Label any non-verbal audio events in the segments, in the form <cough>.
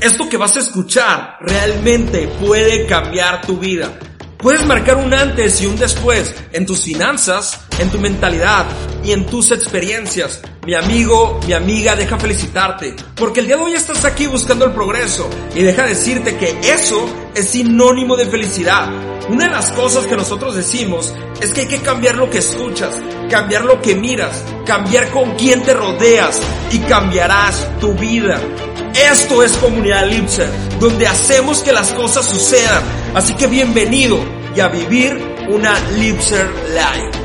esto que vas a escuchar realmente puede cambiar tu vida. Puedes marcar un antes y un después en tus finanzas, en tu mentalidad y en tus experiencias. Mi amigo, mi amiga, deja felicitarte, porque el día de hoy estás aquí buscando el progreso y deja decirte que eso es sinónimo de felicidad. Una de las cosas que nosotros decimos es que hay que cambiar lo que escuchas, cambiar lo que miras, cambiar con quién te rodeas y cambiarás tu vida. Esto es Comunidad Lipser, donde hacemos que las cosas sucedan. Así que bienvenido y a vivir una Lipser Life.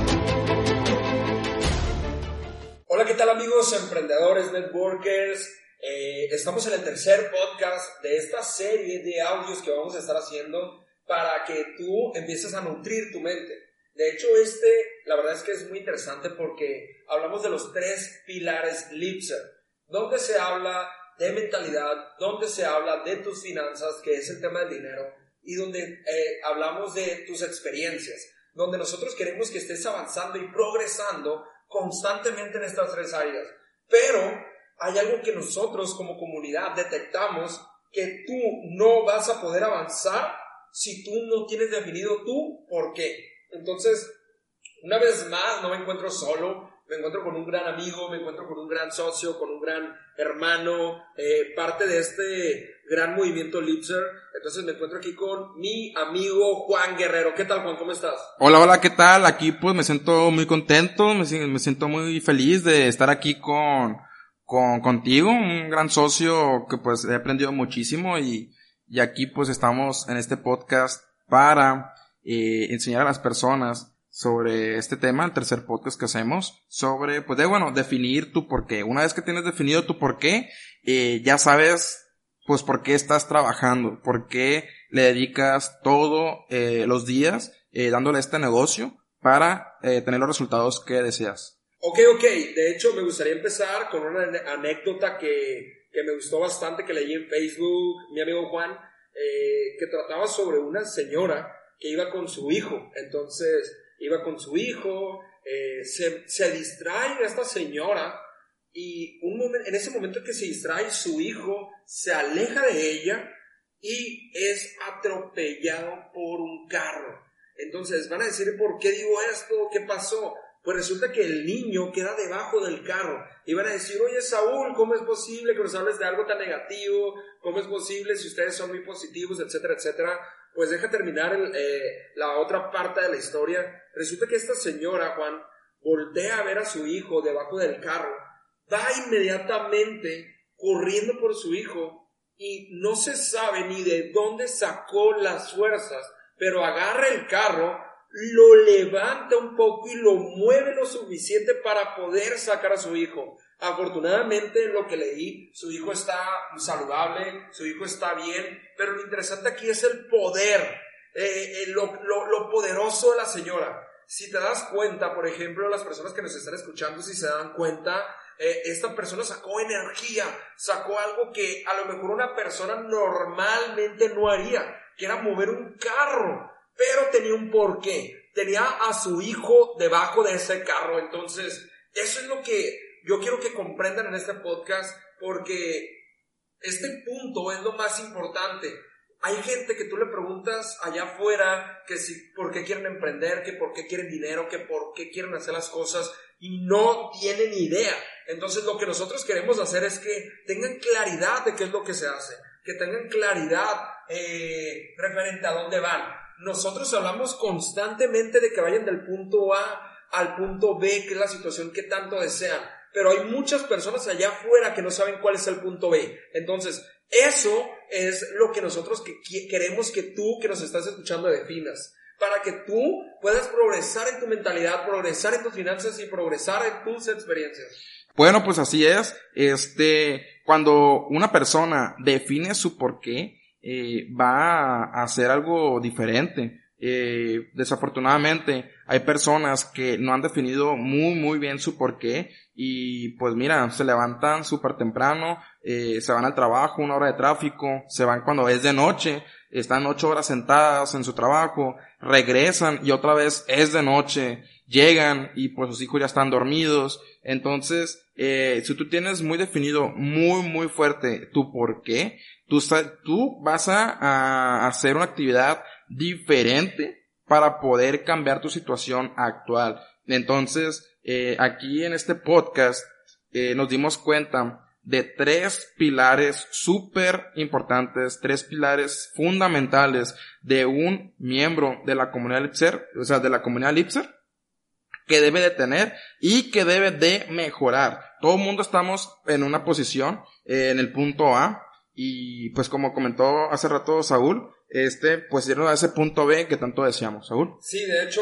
Amigos emprendedores, networkers? Eh, estamos en el tercer podcast de esta serie de audios que vamos a estar haciendo para que tú empieces a nutrir tu mente. De hecho, este, la verdad es que es muy interesante porque hablamos de los tres pilares Lipser, donde se habla de mentalidad, donde se habla de tus finanzas, que es el tema del dinero, y donde eh, hablamos de tus experiencias, donde nosotros queremos que estés avanzando y progresando constantemente en estas tres áreas. Pero hay algo que nosotros como comunidad detectamos que tú no vas a poder avanzar si tú no tienes definido tú por qué. Entonces, una vez más, no me encuentro solo, me encuentro con un gran amigo, me encuentro con un gran socio, con un gran hermano, eh, parte de este gran movimiento Lipser. Entonces me encuentro aquí con mi amigo Juan Guerrero. ¿Qué tal, Juan? ¿Cómo estás? Hola, hola, ¿qué tal? Aquí pues me siento muy contento, me, me siento muy feliz de estar aquí con, con, contigo, un gran socio que pues he aprendido muchísimo y, y aquí pues estamos en este podcast para eh, enseñar a las personas sobre este tema, el tercer podcast que hacemos, sobre, pues de, bueno, definir tu por qué. Una vez que tienes definido tu por qué, eh, ya sabes, pues por qué estás trabajando, por qué le dedicas todos eh, los días eh, dándole este negocio para eh, tener los resultados que deseas. Ok, ok. De hecho, me gustaría empezar con una anécdota que, que me gustó bastante, que leí en Facebook, mi amigo Juan, que trataba sobre una señora que iba con su hijo. Entonces, iba con su hijo, eh, se, se, distrae esta señora y un momento, en ese momento que se distrae su hijo se aleja de ella y es atropellado por un carro. Entonces van a decir, ¿por qué digo esto? ¿Qué pasó? Pues resulta que el niño queda debajo del carro. Y van a decir, oye Saúl, ¿cómo es posible que nos hables de algo tan negativo? ¿Cómo es posible si ustedes son muy positivos, etcétera, etcétera? Pues deja terminar eh, la otra parte de la historia. Resulta que esta señora, Juan, voltea a ver a su hijo debajo del carro, va inmediatamente corriendo por su hijo y no se sabe ni de dónde sacó las fuerzas, pero agarra el carro, lo levanta un poco y lo mueve lo suficiente para poder sacar a su hijo. Afortunadamente, en lo que leí, su hijo está saludable, su hijo está bien, pero lo interesante aquí es el poder, eh, eh, lo, lo, lo, poderoso de la señora. Si te das cuenta, por ejemplo, las personas que nos están escuchando, si se dan cuenta, eh, esta persona sacó energía, sacó algo que a lo mejor una persona normalmente no haría, que era mover un carro, pero tenía un porqué. Tenía a su hijo debajo de ese carro. Entonces, eso es lo que yo quiero que comprendan en este podcast porque este punto es lo más importante. Hay gente que tú le preguntas allá afuera que si por qué quieren emprender, que por qué quieren dinero, que por qué quieren hacer las cosas y no tienen idea. Entonces lo que nosotros queremos hacer es que tengan claridad de qué es lo que se hace, que tengan claridad eh, referente a dónde van. Nosotros hablamos constantemente de que vayan del punto A al punto B, que es la situación que tanto desean pero hay muchas personas allá afuera que no saben cuál es el punto B. Entonces, eso es lo que nosotros que queremos que tú que nos estás escuchando definas. Para que tú puedas progresar en tu mentalidad, progresar en tus finanzas y progresar en tus experiencias. Bueno, pues así es. Este, cuando una persona define su porqué, eh, va a hacer algo diferente. Eh, desafortunadamente hay personas que no han definido muy muy bien su porqué y pues mira, se levantan súper temprano, eh, se van al trabajo, una hora de tráfico, se van cuando es de noche, están ocho horas sentadas en su trabajo, regresan y otra vez es de noche, llegan y pues sus hijos ya están dormidos, entonces eh, si tú tienes muy definido, muy, muy fuerte tu por qué, tú, tú vas a, a hacer una actividad diferente para poder cambiar tu situación actual. Entonces, eh, aquí en este podcast eh, nos dimos cuenta de tres pilares súper importantes, tres pilares fundamentales de un miembro de la comunidad Lipser, o sea, de la comunidad Lipser, que debe de tener y que debe de mejorar. Todo el mundo estamos en una posición, eh, en el punto A, y pues como comentó hace rato Saúl, este, pues irnos a ese punto B que tanto deseamos, Saúl. Sí, de hecho,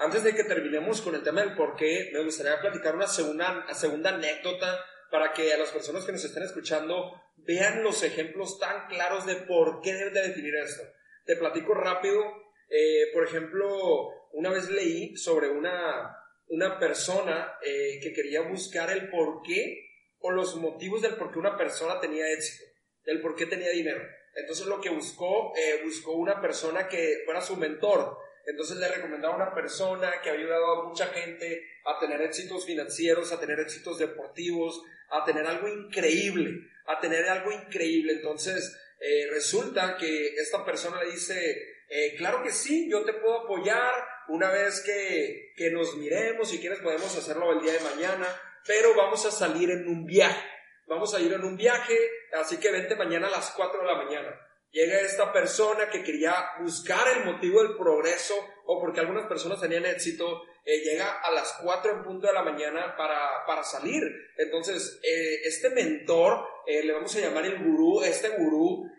antes de que terminemos con el tema del por qué, me gustaría platicar una segunda, segunda anécdota para que a las personas que nos estén escuchando vean los ejemplos tan claros de por qué deben de definir esto. Te platico rápido, eh, por ejemplo, una vez leí sobre una, una persona eh, que quería buscar el por qué o los motivos del por qué una persona tenía éxito, del por qué tenía dinero. Entonces lo que buscó, eh, buscó una persona que fuera su mentor. Entonces le recomendaba a una persona que había ayudado a mucha gente a tener éxitos financieros, a tener éxitos deportivos, a tener algo increíble, a tener algo increíble. Entonces eh, resulta que esta persona le dice, eh, claro que sí, yo te puedo apoyar una vez que, que nos miremos, si quieres podemos hacerlo el día de mañana, pero vamos a salir en un viaje vamos a ir en un viaje, así que vente mañana a las 4 de la mañana. Llega esta persona que quería buscar el motivo del progreso o porque algunas personas tenían éxito, eh, llega a las 4 en punto de la mañana para, para salir. Entonces, eh, este mentor, eh, le vamos a llamar el gurú, este gurú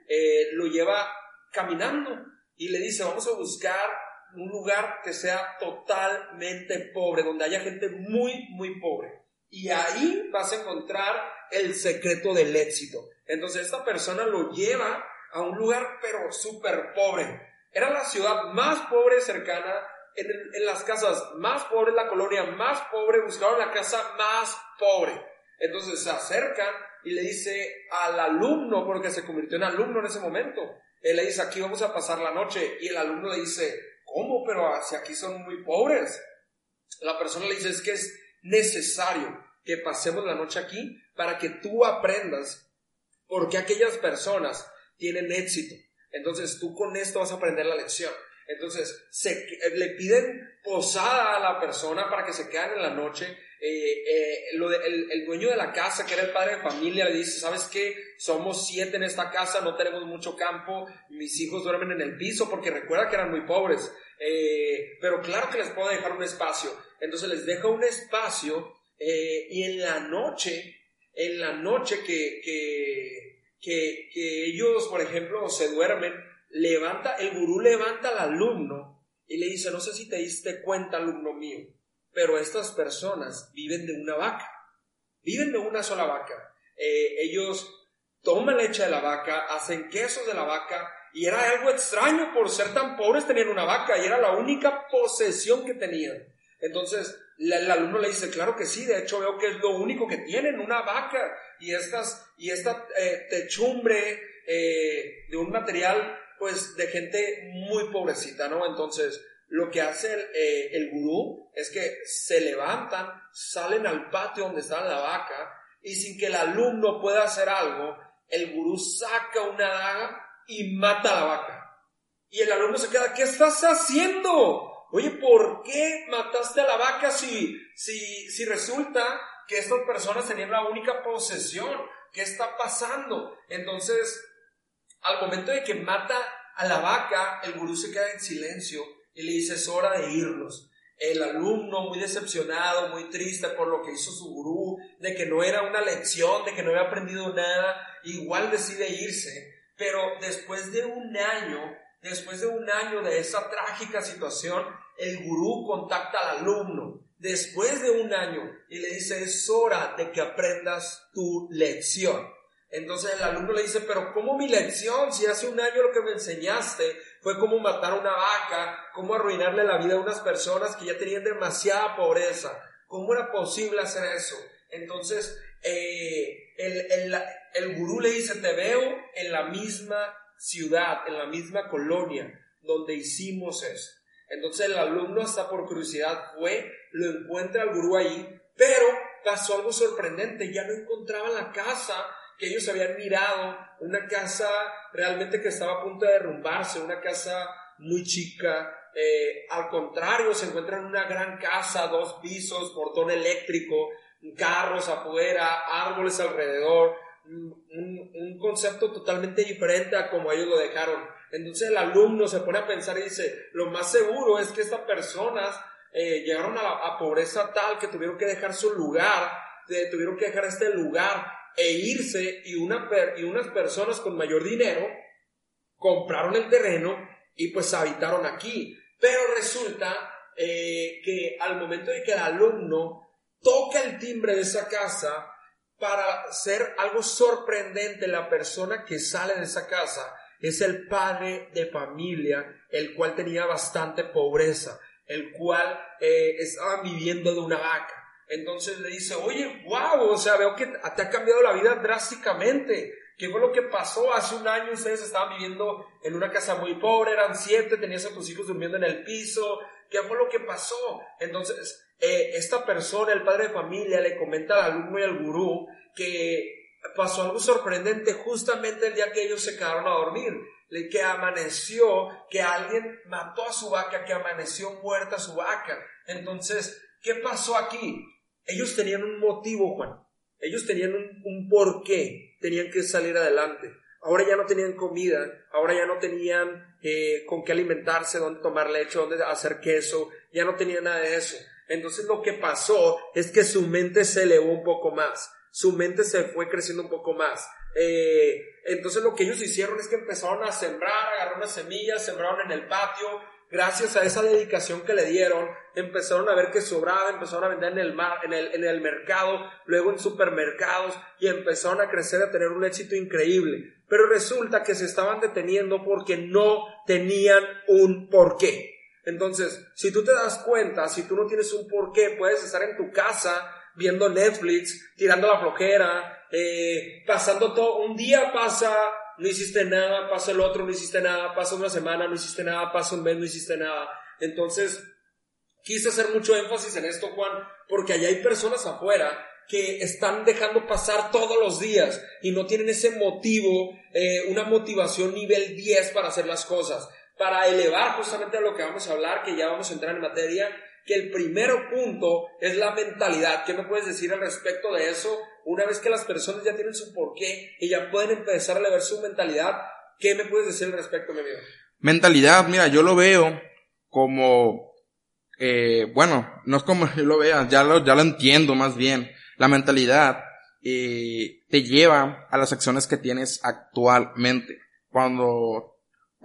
lo lleva caminando y le dice, vamos a buscar un lugar que sea totalmente pobre, donde haya gente muy, muy pobre. Y ahí vas a encontrar el secreto del éxito. Entonces esta persona lo lleva a un lugar pero súper pobre. Era la ciudad más pobre cercana, en, las casas más pobres, la colonia más pobre, buscaron la casa más pobre. Entonces se acercan y le dice al alumno, porque se convirtió en alumno en ese momento, él le dice, aquí vamos a pasar la noche. Y el alumno le dice, ¿cómo? Pero si aquí son muy pobres. La persona le dice, es que es necesario que pasemos la noche aquí para que tú aprendas por qué aquellas personas tienen éxito. Entonces tú con esto vas a aprender la lección. Entonces se, le piden posada a la persona para que se queden en la noche. Eh, eh, el, dueño de la casa, que era el padre de familia, le dice, ¿sabes qué? Somos siete en esta casa, no tenemos mucho campo, mis hijos duermen en el piso porque recuerda que eran muy pobres. Eh, pero claro que les puedo dejar un espacio. Entonces les deja un espacio y en la noche, en la noche que, que, que, ellos, por ejemplo, se duermen, levanta, el gurú levanta al alumno y le dice, no sé si te diste cuenta, alumno mío, pero estas personas viven de una vaca, viven de una sola vaca. Eh, ellos toman leche de la vaca, hacen quesos de la vaca, y era algo extraño por ser tan pobres tenían una vaca, y era la única posesión que tenían. Entonces, el alumno le dice, claro que sí, de hecho veo que es lo único que tienen, una vaca y, estas, y esta eh, techumbre eh, de un material pues de gente muy pobrecita, ¿no? Entonces, lo que hace el, eh, gurú es que se levantan, salen al patio donde está la vaca y sin que el alumno pueda hacer algo, el gurú saca una daga y mata a la vaca. Y el alumno se queda, ¿qué estás haciendo? Oye, ¿por qué mataste a la vaca si, si, si resulta que estas personas tenían la única posesión? ¿Qué está pasando? Entonces, al momento de que mata a la vaca, el gurú se queda en silencio y le dice, es hora de irnos. El alumno, muy decepcionado, muy triste por lo que hizo su gurú, de que no era una lección, de que no había aprendido nada, igual decide irse. Pero después de un año, después de un año de esa trágica situación, el gurú contacta al alumno después de un año y le dice, es hora de que aprendas tu lección. Entonces el alumno le dice, pero ¿cómo mi lección? Si hace un año lo que me enseñaste fue cómo matar una vaca, cómo arruinarle la vida a unas personas que ya tenían demasiada pobreza. ¿Cómo era posible hacer eso? Entonces eh, el, el, el gurú le dice, te veo en la misma ciudad, en la misma colonia donde hicimos eso. Entonces el alumno hasta por curiosidad fue, lo encuentra al gurú ahí, pero pasó algo sorprendente, ya no encontraban la casa que ellos habían mirado, una casa realmente que estaba a punto de derrumbarse, una casa muy chica, eh, al contrario, se encuentran una gran casa, dos pisos, portón eléctrico, carros afuera, árboles alrededor, un, concepto totalmente diferente a como ellos lo dejaron. Entonces el alumno se pone a pensar y dice, lo más seguro es que estas personas eh, llegaron a, pobreza tal que tuvieron que dejar su lugar, tuvieron que dejar este lugar e irse y, una, y unas personas con mayor dinero compraron el terreno y pues habitaron aquí. Pero resulta eh, que al momento de que el alumno toca el timbre de esa casa, para ser algo sorprendente, la persona que sale de esa casa es el padre de familia, el cual tenía bastante pobreza, el cual eh, estaba viviendo de una vaca. Entonces le dice, oye, wow, o sea, veo que te ha cambiado la vida drásticamente. ¿Qué fue lo que pasó? Hace un año ustedes estaban viviendo en una casa muy pobre, eran siete, tenías a tus hijos durmiendo en el piso. ¿Qué fue lo que pasó? Entonces, eh, esta persona, el padre de familia, le comenta al alumno y al gurú que pasó algo sorprendente justamente el día que ellos se quedaron a dormir, que amaneció, que alguien mató a su vaca, que amaneció muerta su vaca. Entonces, ¿qué pasó aquí? Ellos tenían un motivo, Juan. Ellos tenían un, un porqué, tenían que salir adelante. Ahora ya no tenían comida, ahora ya no tenían eh, con qué alimentarse, dónde tomar leche, dónde hacer queso, ya no tenían nada de eso. Entonces lo que pasó es que su mente se elevó un poco más, su mente se fue creciendo un poco más. Eh, entonces lo que ellos hicieron es que empezaron a sembrar, agarraron unas semillas, sembraron en el patio, gracias a esa dedicación que le dieron, empezaron a ver que sobraba, empezaron a vender en el, mar, en el, en el mercado, luego en supermercados y empezaron a crecer, a tener un éxito increíble. Pero resulta que se estaban deteniendo porque no tenían un porqué. Entonces, si tú te das cuenta, si tú no tienes un porqué, puedes estar en tu casa viendo Netflix, tirando la flojera, eh, pasando todo, un día pasa, no hiciste nada, pasa el otro, no hiciste nada, pasa una semana, no hiciste nada, pasa un mes, no hiciste nada. Entonces, quise hacer mucho énfasis en esto, Juan, porque allá hay personas afuera que están dejando pasar todos los días y no tienen ese motivo, eh, una motivación nivel 10 para hacer las cosas para elevar justamente a lo que vamos a hablar, que ya vamos a entrar en materia, que el primer punto es la mentalidad. ¿Qué me puedes decir al respecto de eso? Una vez que las personas ya tienen su porqué y ya pueden empezar a elevar su mentalidad, ¿qué me puedes decir al respecto, mi amigo? Mentalidad, mira, yo lo veo como, eh, bueno, no es como <laughs> yo lo vea, ya lo, ya lo entiendo más bien. La mentalidad eh, te lleva a las acciones que tienes actualmente. Cuando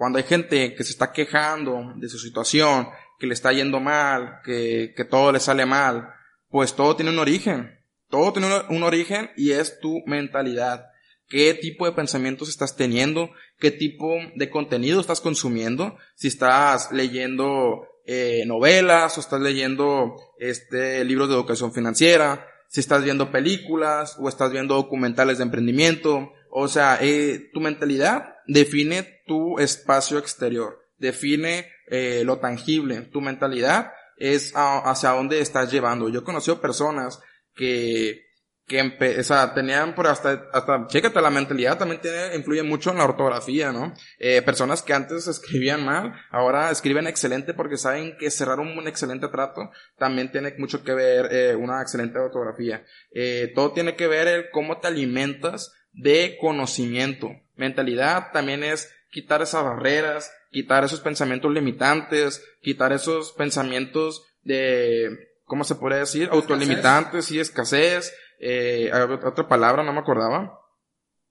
cuando hay gente que se está quejando de su situación, que le está yendo mal, que, que todo le sale mal, pues todo tiene un origen. Todo tiene un, origen y es tu mentalidad. ¿Qué tipo de pensamientos estás teniendo? ¿Qué tipo de contenido estás consumiendo? Si estás leyendo eh, novelas o estás leyendo este libros de educación financiera, si estás viendo películas o estás viendo documentales de emprendimiento. O sea, eh, tu mentalidad define tu espacio exterior, define eh, lo tangible, tu mentalidad es hacia dónde estás llevando. Yo he conocido personas que, que o sea, tenían por hasta, hasta, chécate, la mentalidad también tiene, influye mucho en la ortografía, ¿no? Eh, personas que antes escribían mal, ahora escriben excelente porque saben que cerrar un, excelente trato también tiene mucho que ver eh, una excelente ortografía. Eh, todo tiene que ver el cómo te alimentas de conocimiento. Mentalidad también es quitar esas barreras, quitar esos pensamientos limitantes, quitar esos pensamientos de, ¿cómo se puede decir? Autolimitantes y escasez, eh, otra palabra, no me acordaba.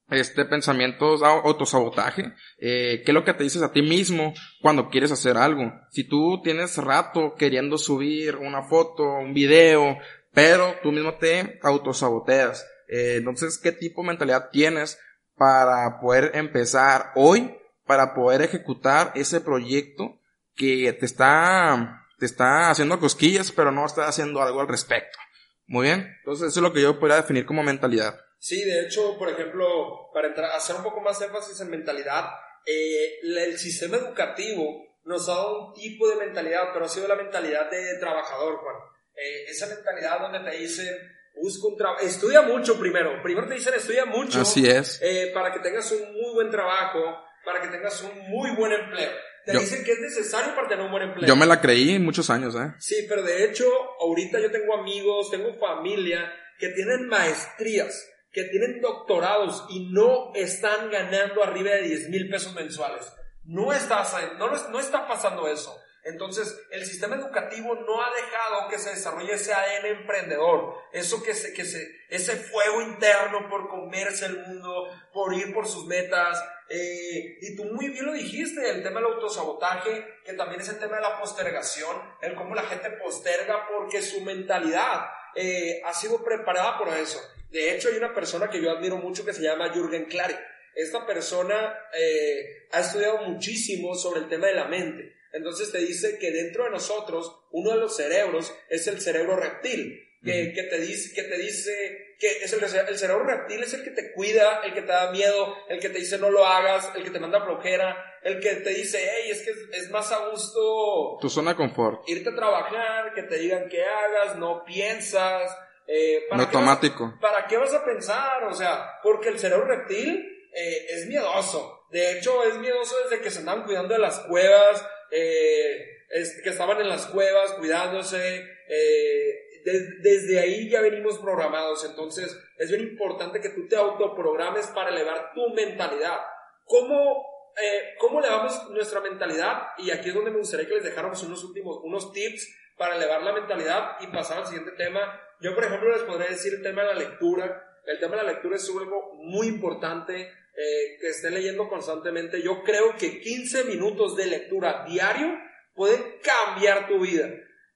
Este pensamiento autosabotaje, eh, ¿qué es lo que te dices a ti mismo cuando quieres hacer algo? Si tú tienes rato queriendo subir una foto, un video, pero tú mismo te autosaboteas. Eh, entonces, ¿qué tipo de mentalidad tienes para poder empezar hoy para poder ejecutar ese proyecto que te está, te está haciendo cosquillas, pero no está haciendo algo al respecto. Muy bien. Entonces, eso es lo que yo podría definir como mentalidad. Sí, de hecho, por ejemplo, para entrar, hacer un poco más énfasis en mentalidad, eh, el sistema educativo nos ha dado un tipo de mentalidad, pero ha sido la mentalidad de trabajador, Juan. Eh, esa mentalidad donde te dicen, busca un trabajo, estudia mucho primero. Primero te dicen estudia mucho. Así es. eh, para que tengas un muy buen trabajo, para que tengas un muy buen empleo. Te Yo- dicen que es necesario para tener un buen empleo. Yo me la creí muchos años, ¿eh? Sí, pero de hecho, ahorita yo tengo amigos, tengo familia que tienen maestrías, que tienen doctorados y no están ganando arriba de 10 mil pesos mensuales. No está, no, no está pasando eso. Entonces, el sistema educativo no ha dejado que se desarrolle ese ADN emprendedor, eso que se, que se, ese fuego interno por comerse el mundo, por ir por sus metas. Eh, y tú muy bien lo dijiste, el tema del autosabotaje, que también es el tema de la postergación, el cómo la gente posterga porque su mentalidad eh, ha sido preparada por eso. De hecho, hay una persona que yo admiro mucho que se llama Jürgen Klarik. Esta persona eh, ha estudiado muchísimo sobre el tema de la mente. Entonces te dice que dentro de nosotros, uno de los cerebros es el cerebro reptil, que, que te dice, que te dice, que es el, el, cerebro reptil es el que te cuida, el que te da miedo, el que te dice no lo hagas, el que te manda flojera, el que te dice, hey, es que es, es más a gusto Tu zona de confort. irte a trabajar, que te digan que hagas, no piensas, eh, En automático. Vas, ¿Para qué vas a pensar? O sea, porque el cerebro reptil eh, es miedoso. De hecho, es miedoso desde que se andaban cuidando de las cuevas, eh, es, que estaban en las cuevas cuidándose. Eh, de, desde ahí ya venimos programados. Entonces, es bien importante que tú te autoprogrames para elevar tu mentalidad. ¿Cómo, eh, ¿Cómo elevamos nuestra mentalidad? Y aquí es donde me gustaría que les dejáramos unos últimos, unos tips para elevar la mentalidad y pasar al siguiente tema. Yo, por ejemplo, les podría decir el tema de la lectura. El tema de la lectura es algo muy importante eh, que estén leyendo constantemente. Yo creo que 15 minutos de lectura diario pueden cambiar tu vida.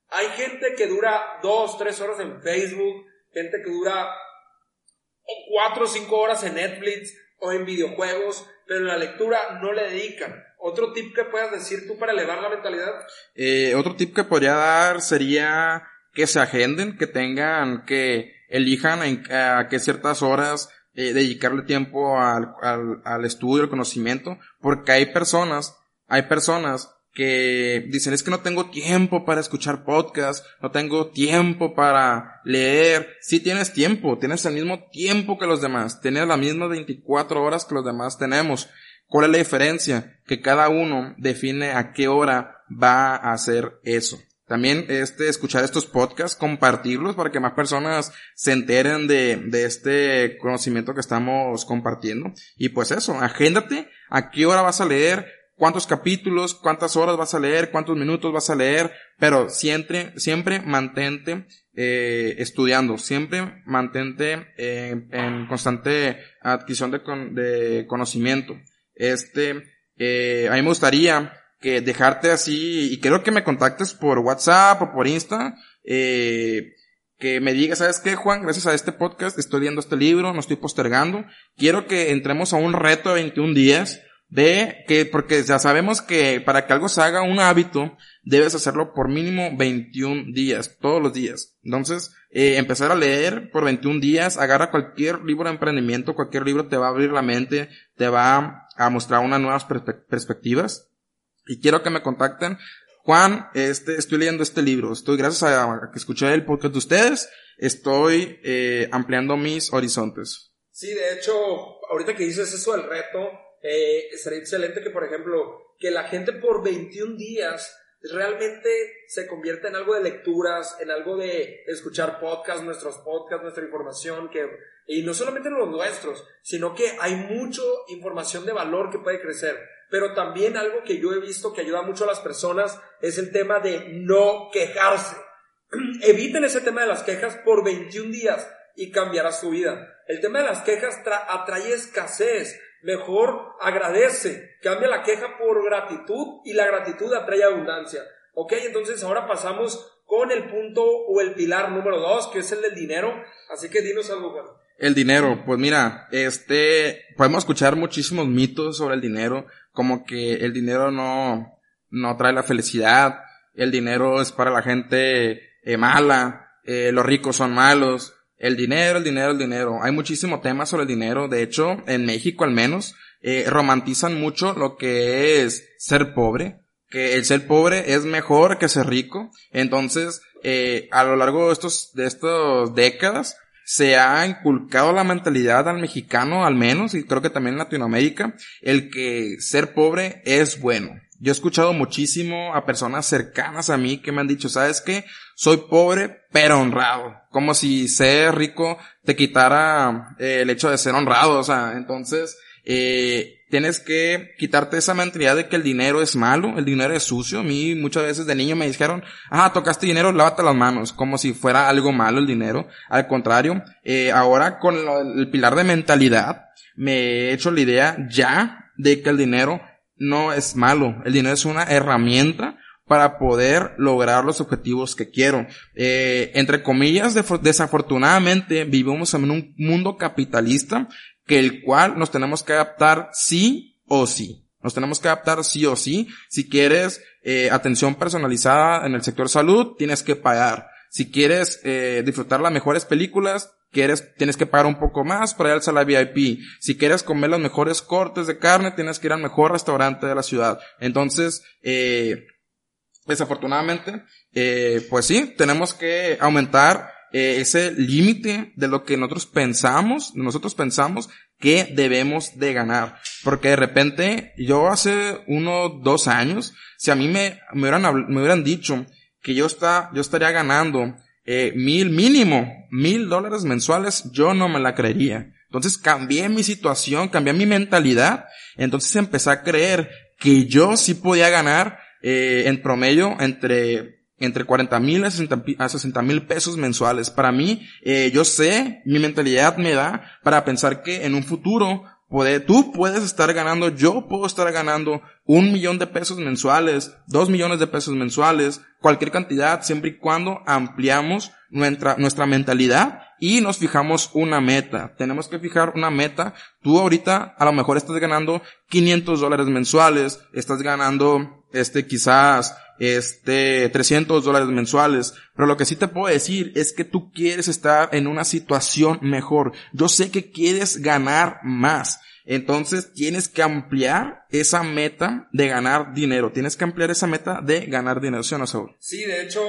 Hay gente que dura 2, 3 horas en Facebook, gente que dura 4 o 5 horas en Netflix o en videojuegos, pero en la lectura no le dedican. ¿Otro tip que puedas decir tú para elevar la mentalidad? Eh, otro tip que podría dar sería que se agenden, que tengan, que elijan en, a qué ciertas horas eh, dedicarle tiempo al, al, al, estudio, al conocimiento, porque hay personas, hay personas que dicen es que no tengo tiempo para escuchar podcast, no tengo tiempo para leer. Sí tienes tiempo, tienes el mismo tiempo que los demás, tienes las mismas 24 horas que los demás tenemos. ¿Cuál es la diferencia? Que cada uno define a qué hora va a hacer eso. También este, escuchar estos podcasts, compartirlos para que más personas se enteren de, de este conocimiento que estamos compartiendo. Y pues eso, agéndate a qué hora vas a leer, cuántos capítulos, cuántas horas vas a leer, cuántos minutos vas a leer, pero siempre, siempre mantente eh, estudiando, siempre mantente eh, en constante adquisición de, con, de conocimiento. Este, eh, a mí me gustaría que dejarte así, y creo que me contactes por WhatsApp o por Insta, eh, que me digas, ¿sabes qué, Juan? Gracias a este podcast estoy leyendo este libro, no estoy postergando. Quiero que entremos a un reto de 21 días de que, porque ya sabemos que para que algo se haga un hábito, debes hacerlo por mínimo 21 días, todos los días. Entonces, eh, empezar a leer por 21 días, agarra cualquier libro de emprendimiento, cualquier libro te va a abrir la mente, te va a mostrar unas nuevas perspe perspectivas. Y quiero que me contacten. Juan, este, estoy leyendo este libro. Estoy, gracias a que escuché el podcast de ustedes, estoy eh, ampliando mis horizontes. Sí, de hecho, ahorita que dices eso del reto, eh, sería excelente que, por ejemplo, que la gente por 21 días realmente se convierta en algo de lecturas, en algo de escuchar podcasts, nuestros podcasts, nuestra información, que, y no solamente los nuestros, sino que hay mucha información de valor que puede crecer. Pero también algo que yo he visto que ayuda mucho a las personas es el tema de no quejarse. <clears throat> Eviten ese tema de las quejas por 21 días y cambiarás tu vida. El tema de las quejas atrae escasez. Mejor agradece, cambia la queja por gratitud y la gratitud atrae abundancia. Ok, entonces ahora pasamos con el punto o el pilar número dos, que es el del dinero. Así que dinos algo, Juan. El dinero, pues mira, este, podemos escuchar muchísimos mitos sobre el dinero, como que el dinero no, no trae la felicidad, el dinero es para la gente eh, mala, eh, los ricos son malos, el dinero, el dinero, el dinero. Hay muchísimo tema sobre el dinero. De hecho, en México al menos, eh, romantizan mucho lo que es ser pobre. Que el ser pobre es mejor que ser rico. Entonces, eh, a lo largo de estos, de estas décadas, se ha inculcado la mentalidad al mexicano al menos, y creo que también en Latinoamérica, el que ser pobre es bueno. Yo he escuchado muchísimo a personas cercanas a mí que me han dicho, ¿sabes qué? Soy pobre, pero honrado. Como si ser rico te quitara eh, el hecho de ser honrado. O sea, entonces, eh, tienes que quitarte esa mentalidad de que el dinero es malo, el dinero es sucio. A mí muchas veces de niño me dijeron, ah, tocaste dinero, lávate las manos, como si fuera algo malo el dinero. Al contrario, eh, ahora con el pilar de mentalidad, me he hecho la idea ya de que el dinero no es malo. El dinero es una herramienta para poder lograr los objetivos que quiero. Eh, entre comillas, desafortunadamente vivimos en un mundo capitalista que el cual nos tenemos que adaptar sí o sí. Nos tenemos que adaptar sí o sí. Si quieres eh, atención personalizada en el sector salud, tienes que pagar. Si quieres eh, disfrutar las mejores películas, quieres, tienes que pagar un poco más para ir al sala VIP. Si quieres comer los mejores cortes de carne, tienes que ir al mejor restaurante de la ciudad. Entonces, eh, desafortunadamente, eh, pues sí, tenemos que aumentar eh, ese límite de lo que nosotros pensamos, nosotros pensamos que debemos de ganar. Porque de repente, yo hace uno, dos años, si a mí me, me hubieran, me hubieran dicho que yo está, yo estaría ganando eh, mil mínimo, mil dólares mensuales, yo no me la creería. Entonces cambié mi situación, cambié mi mentalidad, entonces empecé a creer que yo sí podía ganar eh, en promedio entre entre 40 mil a 60 mil pesos mensuales. Para mí, eh, yo sé, mi mentalidad me da para pensar que en un futuro puede, tú puedes estar ganando, yo puedo estar ganando un millón de pesos mensuales, dos millones de pesos mensuales, cualquier cantidad, siempre y cuando ampliamos nuestra, nuestra mentalidad y nos fijamos una meta. Tenemos que fijar una meta. Tú ahorita a lo mejor estás ganando 500 dólares mensuales, estás ganando, este, quizás, este, 300 dólares mensuales. Pero lo que sí te puedo decir es que tú quieres estar en una situación mejor. Yo sé que quieres ganar más. Entonces tienes que ampliar esa meta de ganar dinero. Tienes que ampliar esa meta de ganar dinero, ¿sí o no, Saúl? Sí, de hecho,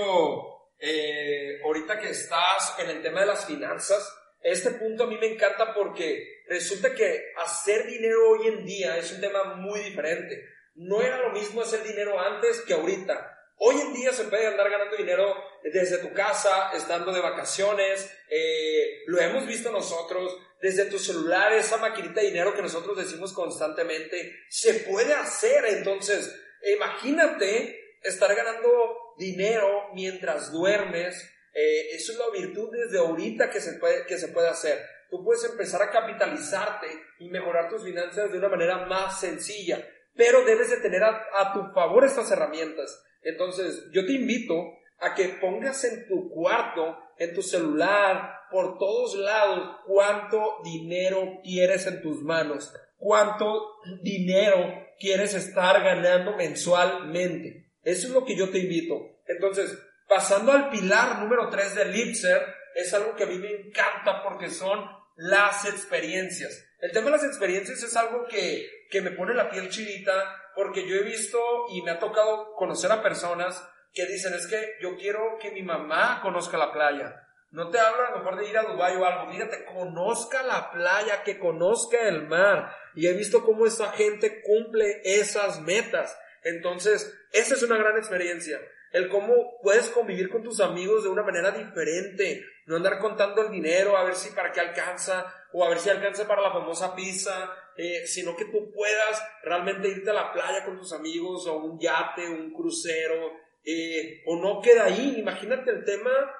eh, ahorita que estás en el tema de las finanzas, este punto a mí me encanta porque resulta que hacer dinero hoy en día es un tema muy diferente. No era lo mismo hacer dinero antes que ahorita. Hoy en día se puede andar ganando dinero desde tu casa, estando de vacaciones, eh, lo hemos visto nosotros, desde tu celular, esa maquinita de dinero que nosotros decimos constantemente, se puede hacer. Entonces, imagínate estar ganando dinero mientras duermes. Eh, eso es la virtud desde ahorita que se, puede, que se puede hacer. Tú puedes empezar a capitalizarte y mejorar tus finanzas de una manera más sencilla, pero debes de tener a, tu favor estas herramientas. Entonces, yo te invito a que pongas en tu cuarto, en tu celular, por todos lados cuánto dinero quieres en tus manos, cuánto dinero quieres estar ganando mensualmente. Eso es lo que yo te invito. Entonces, pasando al pilar número 3 del Lipser, es algo que a mí me encanta porque son las experiencias. El tema de las experiencias es algo que, que me pone la piel chinita porque yo he visto y me ha tocado conocer a personas que dicen es que yo quiero que mi mamá conozca la playa no te hablo a lo mejor de ir a Dubái o algo. Fíjate, conozca la playa, que conozca el mar. Y he visto cómo esa gente cumple esas metas. Entonces, esa es una gran experiencia. El cómo puedes convivir con tus amigos de una manera diferente. No andar contando el dinero a ver si para qué alcanza o a ver si alcanza para la famosa pizza. Eh, sino que tú puedas realmente irte a la playa con tus amigos o un yate, un crucero. Eh, o no queda ahí. Imagínate el tema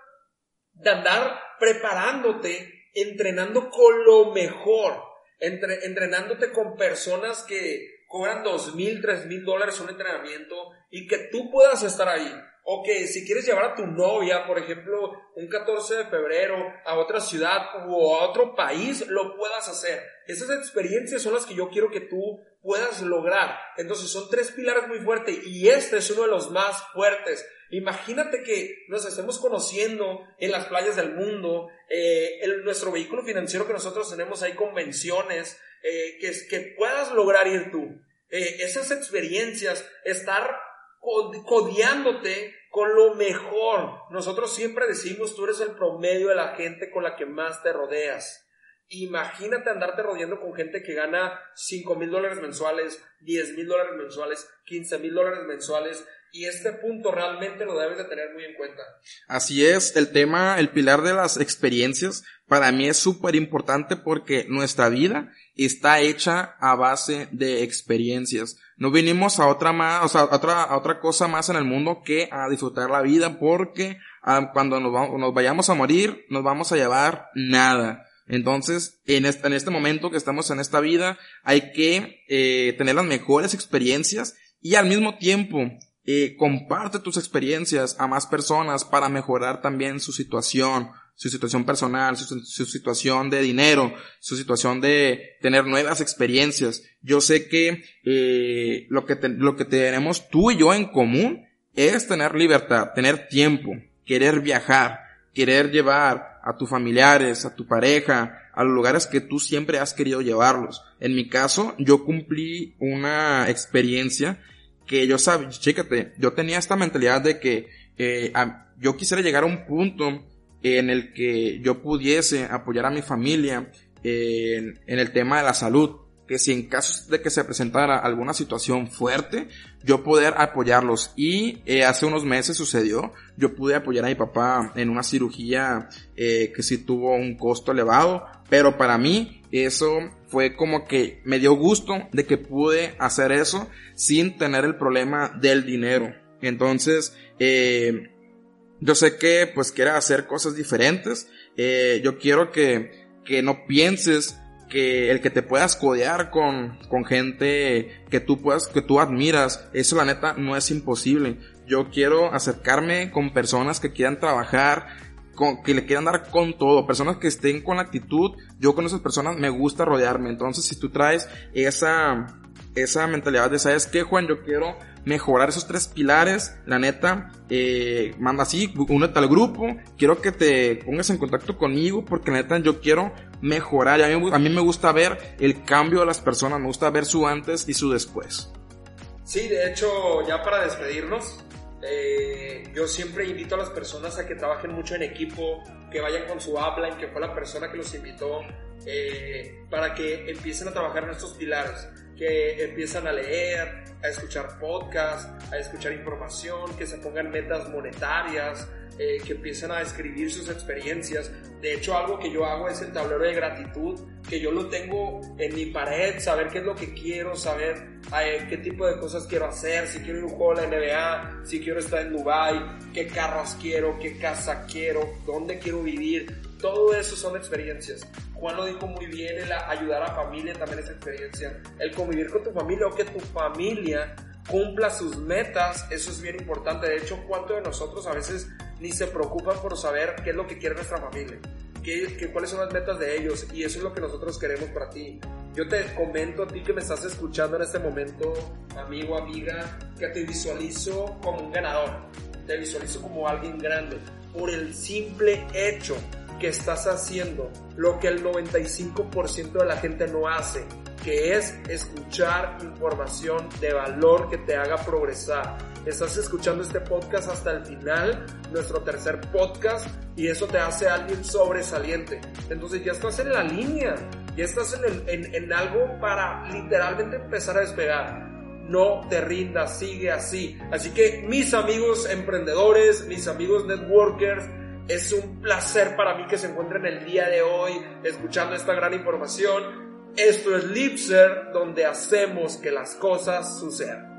de andar preparándote, entrenando con lo mejor, entrenándote con personas que cobran dos mil, tres mil dólares un entrenamiento y que tú puedas estar ahí. O que si quieres llevar a tu novia, por ejemplo, un 14 de febrero a otra ciudad o a otro país, lo puedas hacer. Esas experiencias son las que yo quiero que tú puedas lograr. Entonces son tres pilares muy fuertes y este es uno de los más fuertes. Imagínate que nos estemos conociendo en las playas del mundo, eh, nuestro vehículo financiero que nosotros tenemos, hay convenciones, eh, que, que puedas lograr ir tú. Eh, esas experiencias, estar codiándote con lo mejor. Nosotros siempre decimos, tú eres el promedio de la gente con la que más te rodeas. Imagínate andarte rodeando con gente que gana 5 mil dólares mensuales, 10 mil dólares mensuales, 15 mil dólares mensuales. Y este punto realmente lo debes de tener muy en cuenta. Así es, el tema, el pilar de las experiencias, para mí es súper importante porque nuestra vida está hecha a base de experiencias. No vinimos a otra más, o sea, a otra, a otra cosa más en el mundo que a disfrutar la vida porque ah, cuando nos, nos vayamos a morir nos vamos a llevar nada. Entonces, en este, en este momento que estamos en esta vida, hay que eh, tener las mejores experiencias y al mismo tiempo eh, comparte tus experiencias a más personas para mejorar también su situación, su situación personal, su, situación de dinero, su situación de tener nuevas experiencias. Yo sé que eh, lo que lo que tenemos tú y yo en común es tener libertad, tener tiempo, querer viajar, querer llevar a tus familiares, a tu pareja, a los lugares que tú siempre has querido llevarlos. En mi caso, yo cumplí una experiencia que yo sabía, chécate, yo tenía esta mentalidad de que eh, yo quisiera llegar a un punto en el que yo pudiese apoyar a mi familia en, en el tema de la salud que si en caso de que se presentara alguna situación fuerte, yo poder apoyarlos. Y eh, hace unos meses sucedió, yo pude apoyar a mi papá en una cirugía eh, que sí tuvo un costo elevado, pero para mí eso fue como que me dio gusto de que pude hacer eso sin tener el problema del dinero. Entonces, eh, yo sé que pues quiere hacer cosas diferentes. Eh, yo quiero que, que no pienses que el que te puedas codear con, con gente que tú puedas, que tú admiras, eso la neta no es imposible. Yo quiero acercarme con personas que quieran trabajar, con, que le quieran dar con todo, personas que estén con actitud, yo con esas personas me gusta rodearme. Entonces, si tú traes esa, esa mentalidad de, ¿sabes qué, Juan? Yo quiero mejorar esos tres pilares, la neta, eh, manda así, únete al grupo, quiero que te pongas en contacto conmigo porque la neta yo quiero mejorar, a mí, a mí me gusta ver el cambio de las personas, me gusta ver su antes y su después. Sí, de hecho, ya para despedirnos, eh, yo siempre invito a las personas a que trabajen mucho en equipo, que vayan con su habla, que fue la persona que los invitó, eh, para que empiecen a trabajar en estos pilares que empiezan a leer, a escuchar podcasts, a escuchar información, que se pongan metas monetarias, eh, que empiecen a escribir sus experiencias. De hecho, algo que yo hago es el tablero de gratitud, que yo lo tengo en mi pared, saber qué es lo que quiero, saber eh, qué tipo de cosas quiero hacer, si quiero ir a un juego la NBA, si quiero estar en Dubai, qué carros quiero, qué casa quiero, dónde quiero vivir. Todo eso son experiencias. Juan lo dijo muy bien, el ayudar a familia también es experiencia. El convivir con tu familia o que tu familia cumpla sus metas, eso es bien importante. De hecho, ¿cuántos de nosotros a veces ni se preocupan por saber qué es lo que quiere nuestra familia? ¿Qué, qué, cuáles son las metas de ellos? Y eso es lo que nosotros queremos para ti. Yo te comento a ti que me estás escuchando en este momento, amigo, amiga, que te visualizo como un ganador. Te visualizo como alguien grande. Por el simple hecho que estás haciendo lo que el 95% de la gente no hace, que es escuchar información de valor que te haga progresar. Estás escuchando este podcast hasta el final, nuestro tercer podcast, y eso te hace alguien sobresaliente. Entonces ya estás en la línea, ya estás en, en algo para literalmente empezar a despegar no te rindas, sigue así. Así que mis amigos emprendedores, mis amigos networkers, es un placer para mí que se encuentren el día de hoy escuchando esta gran información. Esto es Lipser, donde hacemos que las cosas sucedan.